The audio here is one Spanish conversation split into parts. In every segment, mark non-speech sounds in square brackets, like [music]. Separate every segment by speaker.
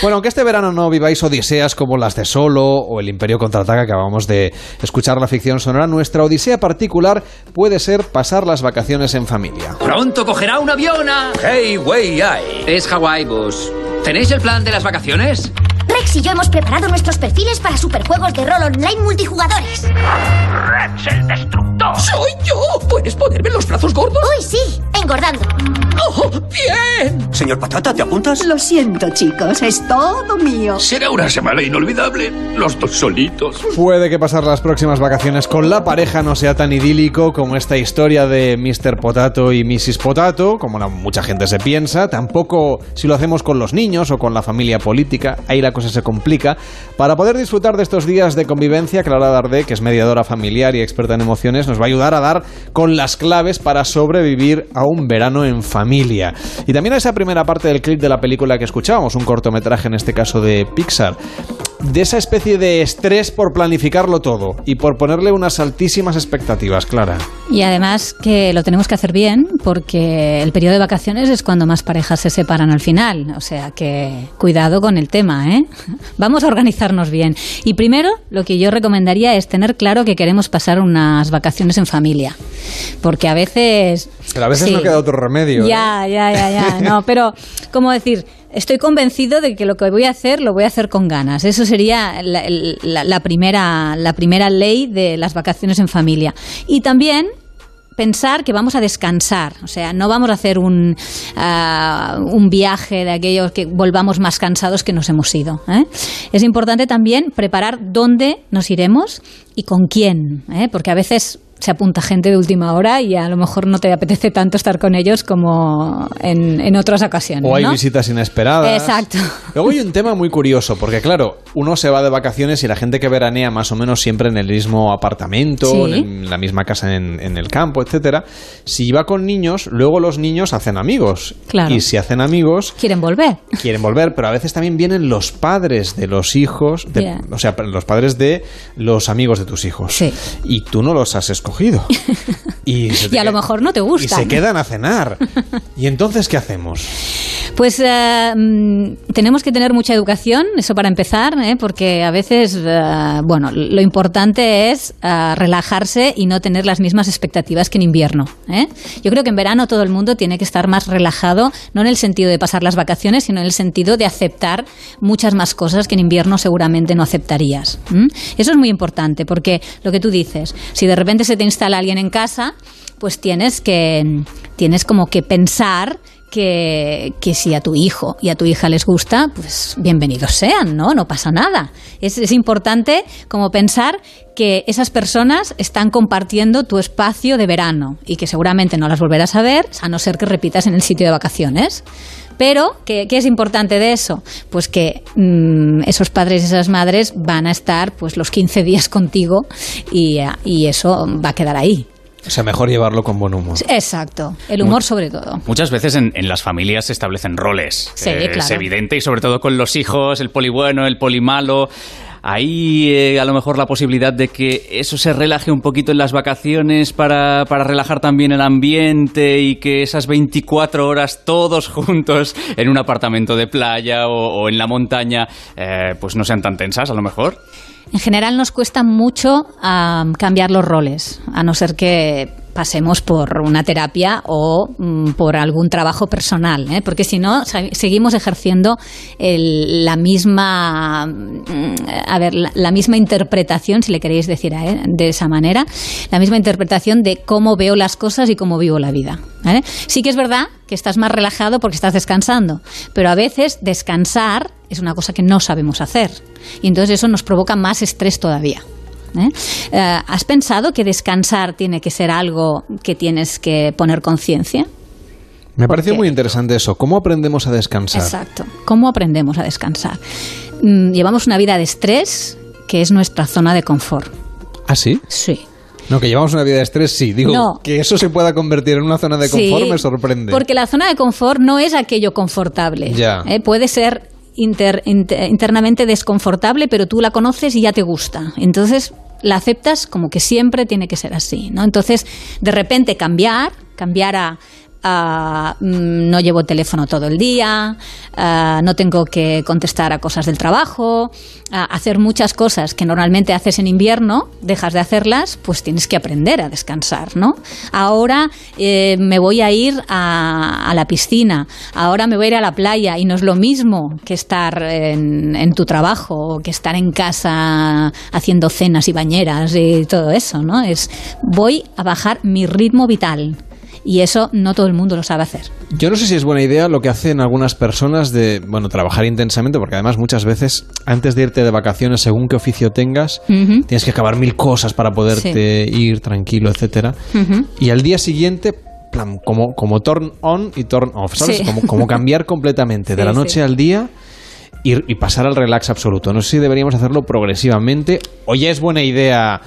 Speaker 1: Bueno, aunque este verano no viváis odiseas como las de Solo o el Imperio contraataca que acabamos de escuchar la ficción sonora, nuestra odisea particular puede ser pasar las vacaciones en familia.
Speaker 2: Pronto cogerá un avión Hey, way, Es Hawaii, Bus. ¿Tenéis el plan de las vacaciones?
Speaker 3: Rex y yo hemos preparado nuestros perfiles para superjuegos de rol online multijugadores.
Speaker 2: ¡Rex el destructor!
Speaker 4: ¡Soy yo! ¿Puedes ponerme los brazos gordos?
Speaker 3: Uy, sí, engordando.
Speaker 4: ¡Oh, bien!
Speaker 5: Señor Patata, ¿te apuntas?
Speaker 6: Lo siento, chicos, es todo mío.
Speaker 2: Será una semana inolvidable, los dos solitos.
Speaker 1: Puede que pasar las próximas vacaciones con la pareja no sea tan idílico como esta historia de Mr. Potato y Mrs. Potato, como mucha gente se piensa. Tampoco si lo hacemos con los niños o con la familia política. Ahí la cosa se complica. Para poder disfrutar de estos días de convivencia, Clara Dardé, que es mediadora familiar y experta en emociones, nos va a ayudar a dar con las claves para sobrevivir a un verano en familia. Y también a esa primera parte del clip de la película que escuchábamos, un cortometraje en este caso de Pixar de esa especie de estrés por planificarlo todo y por ponerle unas altísimas expectativas, Clara.
Speaker 7: Y además que lo tenemos que hacer bien porque el periodo de vacaciones es cuando más parejas se separan al final. O sea que cuidado con el tema, ¿eh? [laughs] Vamos a organizarnos bien. Y primero, lo que yo recomendaría es tener claro que queremos pasar unas vacaciones en familia. Porque a veces...
Speaker 1: Pero a veces no queda otro remedio.
Speaker 7: Ya, ¿eh? ya, ya, ya. No, pero, ¿cómo decir? Estoy convencido de que lo que voy a hacer lo voy a hacer con ganas. Eso sería la, primera, la primera ley de las vacaciones en familia. Y también pensar que vamos a descansar, o sea, no vamos a hacer un, ah, un viaje de aquellos que volvamos más cansados que nos hemos ido. ¿eh? Es importante también preparar dónde nos iremos y con quién, ¿eh? porque a veces se apunta gente de última hora y a lo mejor no te apetece tanto estar con ellos como en, otras ocasiones.
Speaker 1: O hay visitas inesperadas.
Speaker 7: Exacto.
Speaker 1: Luego hay un tema muy curioso, porque claro, uno se va de vacaciones y la gente que veranea más o menos siempre en el mismo apartamento, en la misma casa en, el campo, etcétera. Si va con niños, luego los niños hacen amigos.
Speaker 7: Claro.
Speaker 1: Y si hacen amigos.
Speaker 7: Quieren volver.
Speaker 1: Quieren volver, pero a veces también vienen los padres de los hijos, o sea, los padres de los amigos de tus hijos.
Speaker 7: Sí.
Speaker 1: Y tú no los has escogido cogido. [laughs]
Speaker 7: Y, a lo mejor no te gusta.
Speaker 1: Y se quedan a cenar. ¿Y entonces qué hacemos?
Speaker 7: Pues eh, mm, tenemos que tener mucha educación, eso para empezar, ¿eh? porque a veces, eh, bueno, lo importante es relajarse y no tener las mismas expectativas que en invierno. Yo creo que en verano todo el mundo tiene que estar más relajado, no en el sentido de pasar las vacaciones, sino en el sentido de aceptar muchas más cosas que en invierno seguramente no aceptarías. Eso es muy importante, porque lo que tú dices, si de repente se te instala alguien en casa, pues tienes que tienes como que pensar que, si a tu hijo y a tu hija les gusta, pues bienvenidos sean, ¿no? No pasa nada. Es, es, importante como pensar que esas personas están compartiendo tu espacio de verano y que seguramente no las volverás a ver, a no ser que repitas en el sitio de vacaciones. Pero, ¿qué, es importante de eso? Pues que mm, esos padres y esas madres van a estar pues los 15 días contigo y, y eso va a quedar ahí.
Speaker 1: O sea, mejor llevarlo con buen humor.
Speaker 7: Exacto, el humor sobre todo.
Speaker 8: Muchas veces en, las familias se establecen roles.
Speaker 7: Sí, eh,
Speaker 8: Es evidente y sobre todo con los hijos, el poli bueno, el poli malo. Hay eh, a lo mejor la posibilidad de que eso se relaje un poquito en las vacaciones para, relajar también el ambiente y que esas 24 horas todos [laughs] juntos en un apartamento de playa o, en la montaña eh, pues no sean tan tensas a lo mejor.
Speaker 7: En general nos cuesta mucho cambiar los roles, a no ser que pasemos por una terapia o mm, por algún trabajo personal, ¿eh? porque si no seguimos ejerciendo la misma, mm, a ver, la, misma interpretación, si le queréis decir ¿eh? de esa manera, la misma interpretación de cómo veo las cosas y cómo vivo la vida. Sí que es verdad que estás más relajado porque estás descansando, pero a veces descansar es una cosa que no sabemos hacer y entonces eso nos provoca más estrés todavía. ¿Eh? Eh, ¿Has pensado que descansar tiene que ser algo que tienes que poner conciencia?
Speaker 1: Me pareció muy interesante eso. ¿Cómo aprendemos a descansar?
Speaker 7: Exacto. ¿Cómo aprendemos a descansar? Mm, llevamos una vida de estrés que es nuestra zona de confort.
Speaker 1: ¿Ah, sí?
Speaker 7: Sí.
Speaker 1: No, que llevamos una vida de estrés, sí. Digo, que eso se pueda convertir en una zona de confort me sorprende.
Speaker 7: Porque la zona de confort no es aquello confortable.
Speaker 1: Ya.
Speaker 7: ¿eh? Puede ser internamente desconfortable, pero tú la conoces y ya te gusta. Entonces la aceptas como que siempre tiene que ser así, ¿no? Entonces, de repente cambiar, cambiar a ah, mm, no llevo teléfono todo el día, ah, no tengo que contestar a cosas del trabajo, a hacer muchas cosas que normalmente haces en invierno, dejas de hacerlas, pues tienes que aprender a descansar, ¿no? Ahora eh, me voy a ir a, a la piscina, ahora me voy a ir a la playa y no es lo mismo que estar en, en tu trabajo o que estar en casa haciendo cenas y bañeras y todo eso, ¿no? Es voy a bajar mi ritmo vital. Y eso no todo el mundo lo sabe hacer.
Speaker 1: Yo no sé si es buena idea lo que hacen algunas personas de, bueno, trabajar intensamente, porque además muchas veces antes de irte de vacaciones, según qué oficio tengas, tienes que acabar mil cosas para poderte ir tranquilo, etcétera. Y al día siguiente, plan, como, como turn on y turn off, ¿sabes?
Speaker 7: Sí.
Speaker 1: Como, como cambiar completamente [laughs] de
Speaker 7: Sí,
Speaker 1: la noche al día y, y pasar al relax absoluto. No sé si deberíamos hacerlo progresivamente o ya es buena idea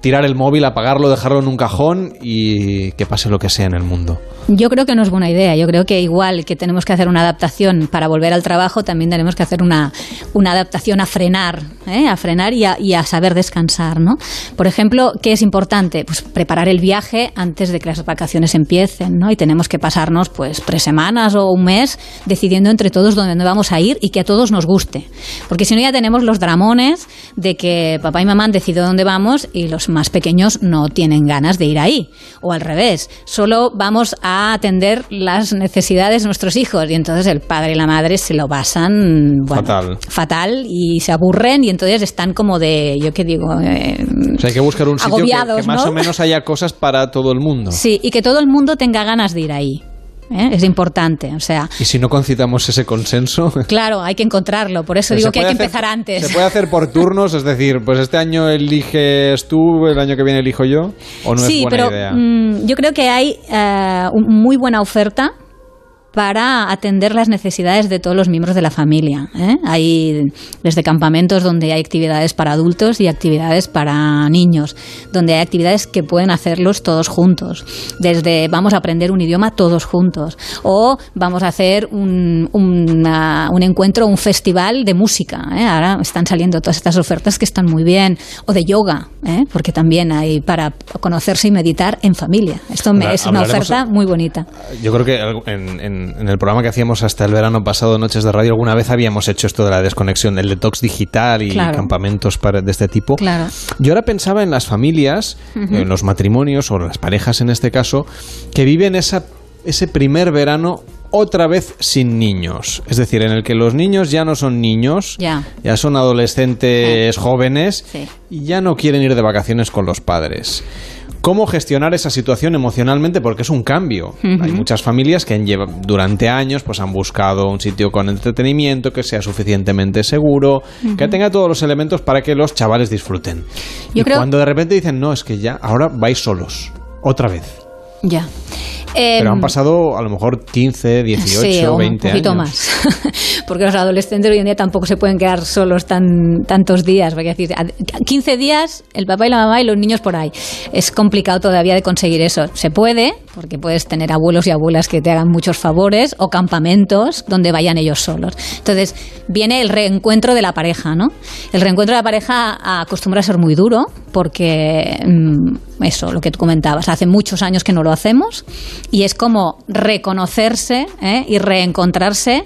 Speaker 1: tirar el móvil, apagarlo, dejarlo en un cajón y que pase lo que sea en el mundo.
Speaker 7: Yo creo que no es buena idea. Yo creo que igual que tenemos que hacer una adaptación para volver al trabajo, también tenemos que hacer una, una adaptación a frenar, ¿eh? a frenar y a, y a saber descansar, ¿no? Por ejemplo, ¿qué es importante? Pues preparar el viaje antes de que las vacaciones empiecen, ¿no? Y tenemos que pasarnos, pues, tres semanas o un mes decidiendo entre todos dónde vamos a ir y que a todos nos guste. Porque si no ya tenemos los dramones de que papá y mamá han decidido dónde vamos y los más pequeños no tienen ganas de ir ahí. O al revés, solo vamos a atender las necesidades de nuestros hijos y entonces el padre y la madre se lo pasan bueno,
Speaker 1: Fatal.
Speaker 7: fatal y se aburren y entonces están como de, yo qué digo, eh,
Speaker 1: O sea, hay que buscar un sitio que, más
Speaker 7: ¿no?
Speaker 1: o menos haya cosas para todo el mundo.
Speaker 7: sí, y que todo el mundo tenga ganas de ir ahí. ¿Eh? Es importante, o sea,
Speaker 1: Y si no concitamos ese consenso... [laughs]
Speaker 7: claro, hay que encontrarlo, por eso digo que hay que
Speaker 1: hacer-
Speaker 7: empezar antes.
Speaker 1: Se puede hacer por [laughs] turnos, es decir, pues este año eliges tú, el año que viene elijo yo, o no
Speaker 7: sí,
Speaker 1: es buena
Speaker 7: pero
Speaker 1: idea.
Speaker 7: mm, yo creo que hay un- muy buena oferta para atender las necesidades de todos los miembros de la familia. ¿eh? Hay desde campamentos donde hay actividades para adultos y actividades para niños, donde hay actividades que pueden hacerlos todos juntos. Desde vamos a aprender un idioma todos juntos o vamos a hacer un, una- un encuentro, un festival de música. ¿eh? Ahora están saliendo todas estas ofertas que están muy bien. O de yoga, ¿eh? porque también hay para conocerse y meditar en familia. Esto me- es una oferta muy bonita.
Speaker 1: Yo creo que en, en- en el programa que hacíamos hasta el verano pasado, Noches de Radio, alguna vez habíamos hecho esto de la desconexión, el detox digital y
Speaker 7: Claro.
Speaker 1: campamentos para- de este tipo.
Speaker 7: Claro.
Speaker 1: Yo ahora pensaba en las familias, en los matrimonios o las parejas en este caso, que viven esa, ese primer verano otra vez sin niños. Es decir, en el que los niños ya no son niños,
Speaker 7: Ya.
Speaker 1: son adolescentes jóvenes
Speaker 7: Sí.
Speaker 1: y ya no quieren ir de vacaciones con los padres. ¿Cómo gestionar esa situación emocionalmente? Porque es un cambio. Hay muchas familias que han lleva- durante años pues han buscado un sitio con entretenimiento que sea suficientemente seguro, que tenga todos los elementos para que los chavales disfruten.
Speaker 7: Yo
Speaker 1: y
Speaker 7: creo-
Speaker 1: cuando de repente dicen, no, es que ya, ahora vais solos, otra vez.
Speaker 7: Ya.
Speaker 1: Pero
Speaker 7: Em,
Speaker 1: han pasado a lo mejor 15, 18,
Speaker 7: sí, o
Speaker 1: 20
Speaker 7: un poquito
Speaker 1: años.
Speaker 7: más. [laughs] Porque los adolescentes hoy en día tampoco se pueden quedar solos tan, tantos días. Decir, a- 15 días, el papá y la mamá y los niños por ahí. Es complicado todavía de conseguir eso. Se puede, porque puedes tener abuelos y abuelas que te hagan muchos favores, o campamentos donde vayan ellos solos. Entonces, viene el reencuentro de la pareja, ¿no? El reencuentro de la pareja acostumbra a ser muy duro, porque mm, eso, lo que tú comentabas, hace muchos años que no lo hacemos, y es como reconocerse ¿eh? y reencontrarse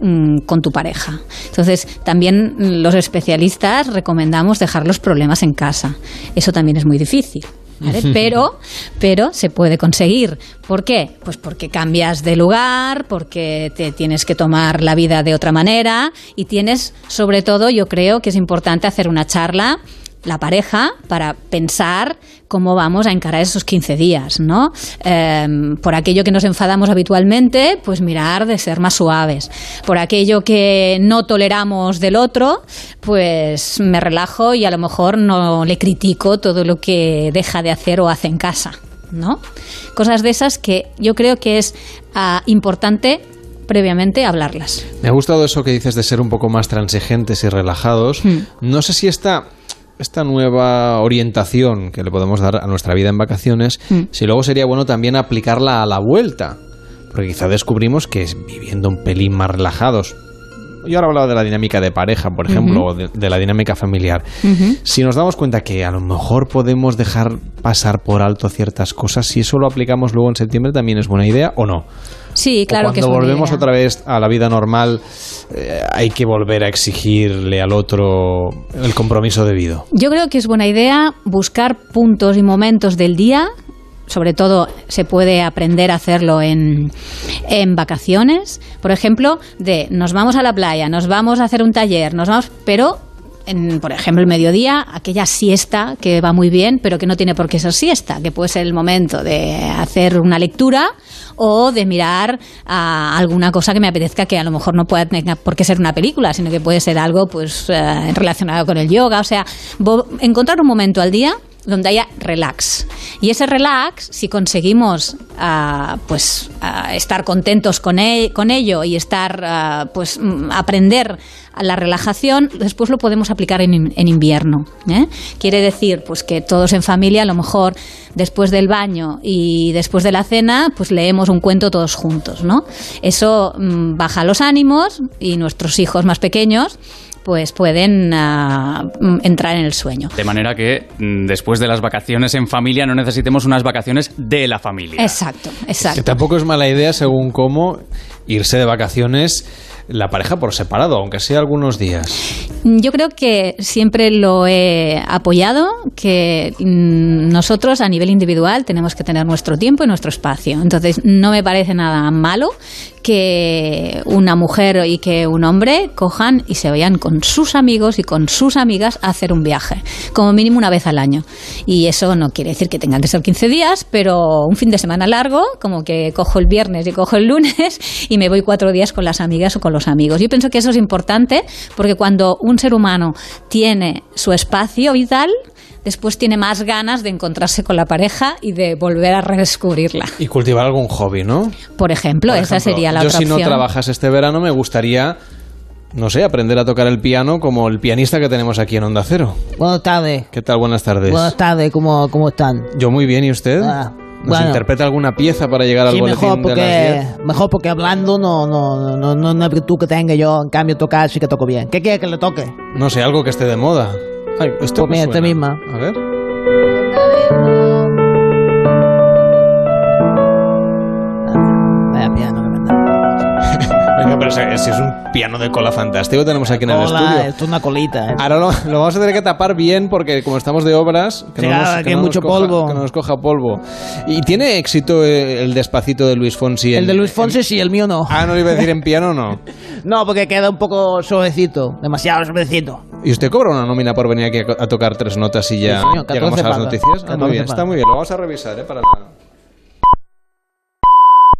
Speaker 7: mm, con tu pareja. Entonces, también los especialistas recomendamos dejar los problemas en casa. Eso también es muy difícil. ¿vale? [laughs] Pero, pero se puede conseguir. ¿Por qué? Pues porque cambias de lugar, porque te tienes que tomar la vida de otra manera y tienes, sobre todo, yo creo que es importante hacer una charla la pareja para pensar cómo vamos a encarar esos 15 días, ¿no? Eh, por aquello que nos enfadamos habitualmente, pues mirar de ser más suaves. Por aquello que no toleramos del otro, pues me relajo y a lo mejor no le critico todo lo que deja de hacer o hace en casa, ¿no? Cosas de esas que yo creo que es ah, importante previamente hablarlas.
Speaker 1: Me ha gustado eso que dices de ser un poco más transigentes y relajados.
Speaker 7: Hmm.
Speaker 1: No sé si esta, esta nueva orientación que le podemos dar a nuestra vida en vacaciones,
Speaker 7: Hmm.
Speaker 1: si luego sería bueno también aplicarla a la vuelta. Porque quizá descubrimos que es viviendo un pelín más relajados, yo ahora hablaba de la dinámica de pareja, por ejemplo, o de, de la dinámica familiar. Si nos damos cuenta que a lo mejor podemos dejar pasar por alto ciertas cosas, si eso lo aplicamos luego en septiembre, también es buena idea o no.
Speaker 7: Sí, claro
Speaker 1: o
Speaker 7: que es
Speaker 1: cuando
Speaker 7: buena
Speaker 1: volvemos
Speaker 7: idea.
Speaker 1: otra vez a la vida normal, eh, hay que volver a exigirle al otro el compromiso debido.
Speaker 7: Yo creo que es buena idea buscar puntos y momentos del día. Sobre todo se puede aprender a hacerlo en, en vacaciones. Por ejemplo, de nos vamos a la playa, nos vamos a hacer un taller, nos vamos, pero en, por ejemplo, el mediodía, aquella siesta que va muy bien, pero que no tiene por qué ser siesta, que puede ser el momento de hacer una lectura o de mirar a alguna cosa que me apetezca que a lo mejor no pueda tener por qué ser una película, sino que puede ser algo pues eh, relacionado con el yoga, o sea, encontrar un momento al día donde haya relax. Y ese relax, si conseguimos ah, pues ah, estar contentos con, e- con ello y estar ah, pues mm, aprender la relajación, después lo podemos aplicar en, en invierno. ¿eh? Quiere decir pues que todos en familia, a lo mejor después del baño y después de la cena, pues leemos un cuento todos juntos, ¿no? Eso mm, baja los ánimos y nuestros hijos más pequeños pues pueden mm, entrar en el sueño.
Speaker 8: De manera que mm, después de las vacaciones en familia no necesitemos unas vacaciones de la familia.
Speaker 7: Exacto, exacto.
Speaker 1: Que tampoco es mala idea, según cómo, irse de vacaciones la pareja por separado, aunque sea algunos días.
Speaker 7: Yo creo que siempre lo he apoyado, que mm, nosotros a nivel individual tenemos que tener nuestro tiempo y nuestro espacio. Entonces, no me parece nada malo que una mujer y que un hombre cojan y se vayan con sus amigos y con sus amigas a hacer un viaje, como mínimo una vez al año. Y eso no quiere decir que tengan que ser 15 días, pero un fin de semana largo, como que cojo el viernes y cojo el lunes [laughs] y me voy cuatro días con las amigas o con los amigos. Yo pienso que eso es importante porque cuando un ser humano tiene su espacio vital, después tiene más ganas de encontrarse con la pareja y de volver a redescubrirla.
Speaker 1: Y cultivar algún hobby, ¿no?
Speaker 7: Por ejemplo,
Speaker 1: Por
Speaker 7: esa sería la
Speaker 1: yo
Speaker 7: otra
Speaker 1: si no trabajas este verano me gustaría, no sé, aprender a tocar el piano como el pianista que tenemos aquí en Onda Cero.
Speaker 5: Buenas tardes.
Speaker 1: ¿Qué tal? Buenas tardes.
Speaker 5: Buenas tardes, ¿cómo, cómo están?
Speaker 1: Yo muy bien, ¿y usted?
Speaker 5: Ah,
Speaker 1: ¿Nos
Speaker 5: bueno.
Speaker 1: interpreta alguna pieza para llegar al
Speaker 5: Sí,
Speaker 1: boletín
Speaker 5: mejor
Speaker 1: de
Speaker 5: porque,
Speaker 1: las 10?
Speaker 5: mejor porque hablando no, no, no, no, no es virtud que tenga yo, en cambio tocar sí que toco bien. ¿Qué quiere que le toque?
Speaker 1: No sé, algo que esté de moda. Ay, esto
Speaker 5: Pues mira, misma.
Speaker 1: A ver. Venga, pero si es un piano de cola fantástico tenemos aquí en el estudio.
Speaker 5: esto es una colita. eh.
Speaker 1: Ahora lo, lo vamos a tener que tapar bien porque como estamos de obras, que no nos,
Speaker 5: claro, que
Speaker 1: no nos
Speaker 5: mucho
Speaker 1: coja-
Speaker 5: polvo.
Speaker 1: que no nos coja polvo. ¿Y tiene éxito eh, el despacito de Luis Fonsi?
Speaker 5: El
Speaker 1: en-
Speaker 5: de Luis Fonsi
Speaker 1: en-
Speaker 5: sí, el mío no.
Speaker 1: Ah, no le iba a decir en piano, no. [laughs]
Speaker 5: No, porque queda un poco suavecito, demasiado suavecito.
Speaker 1: ¿Y usted cobra una nómina por venir aquí a, a tocar tres notas y ya
Speaker 5: Sí, señor, 14
Speaker 1: llegamos a las noticias? Ah, muy
Speaker 5: 14
Speaker 1: bien, está muy bien. Lo vamos a revisar, ¿eh? Para la,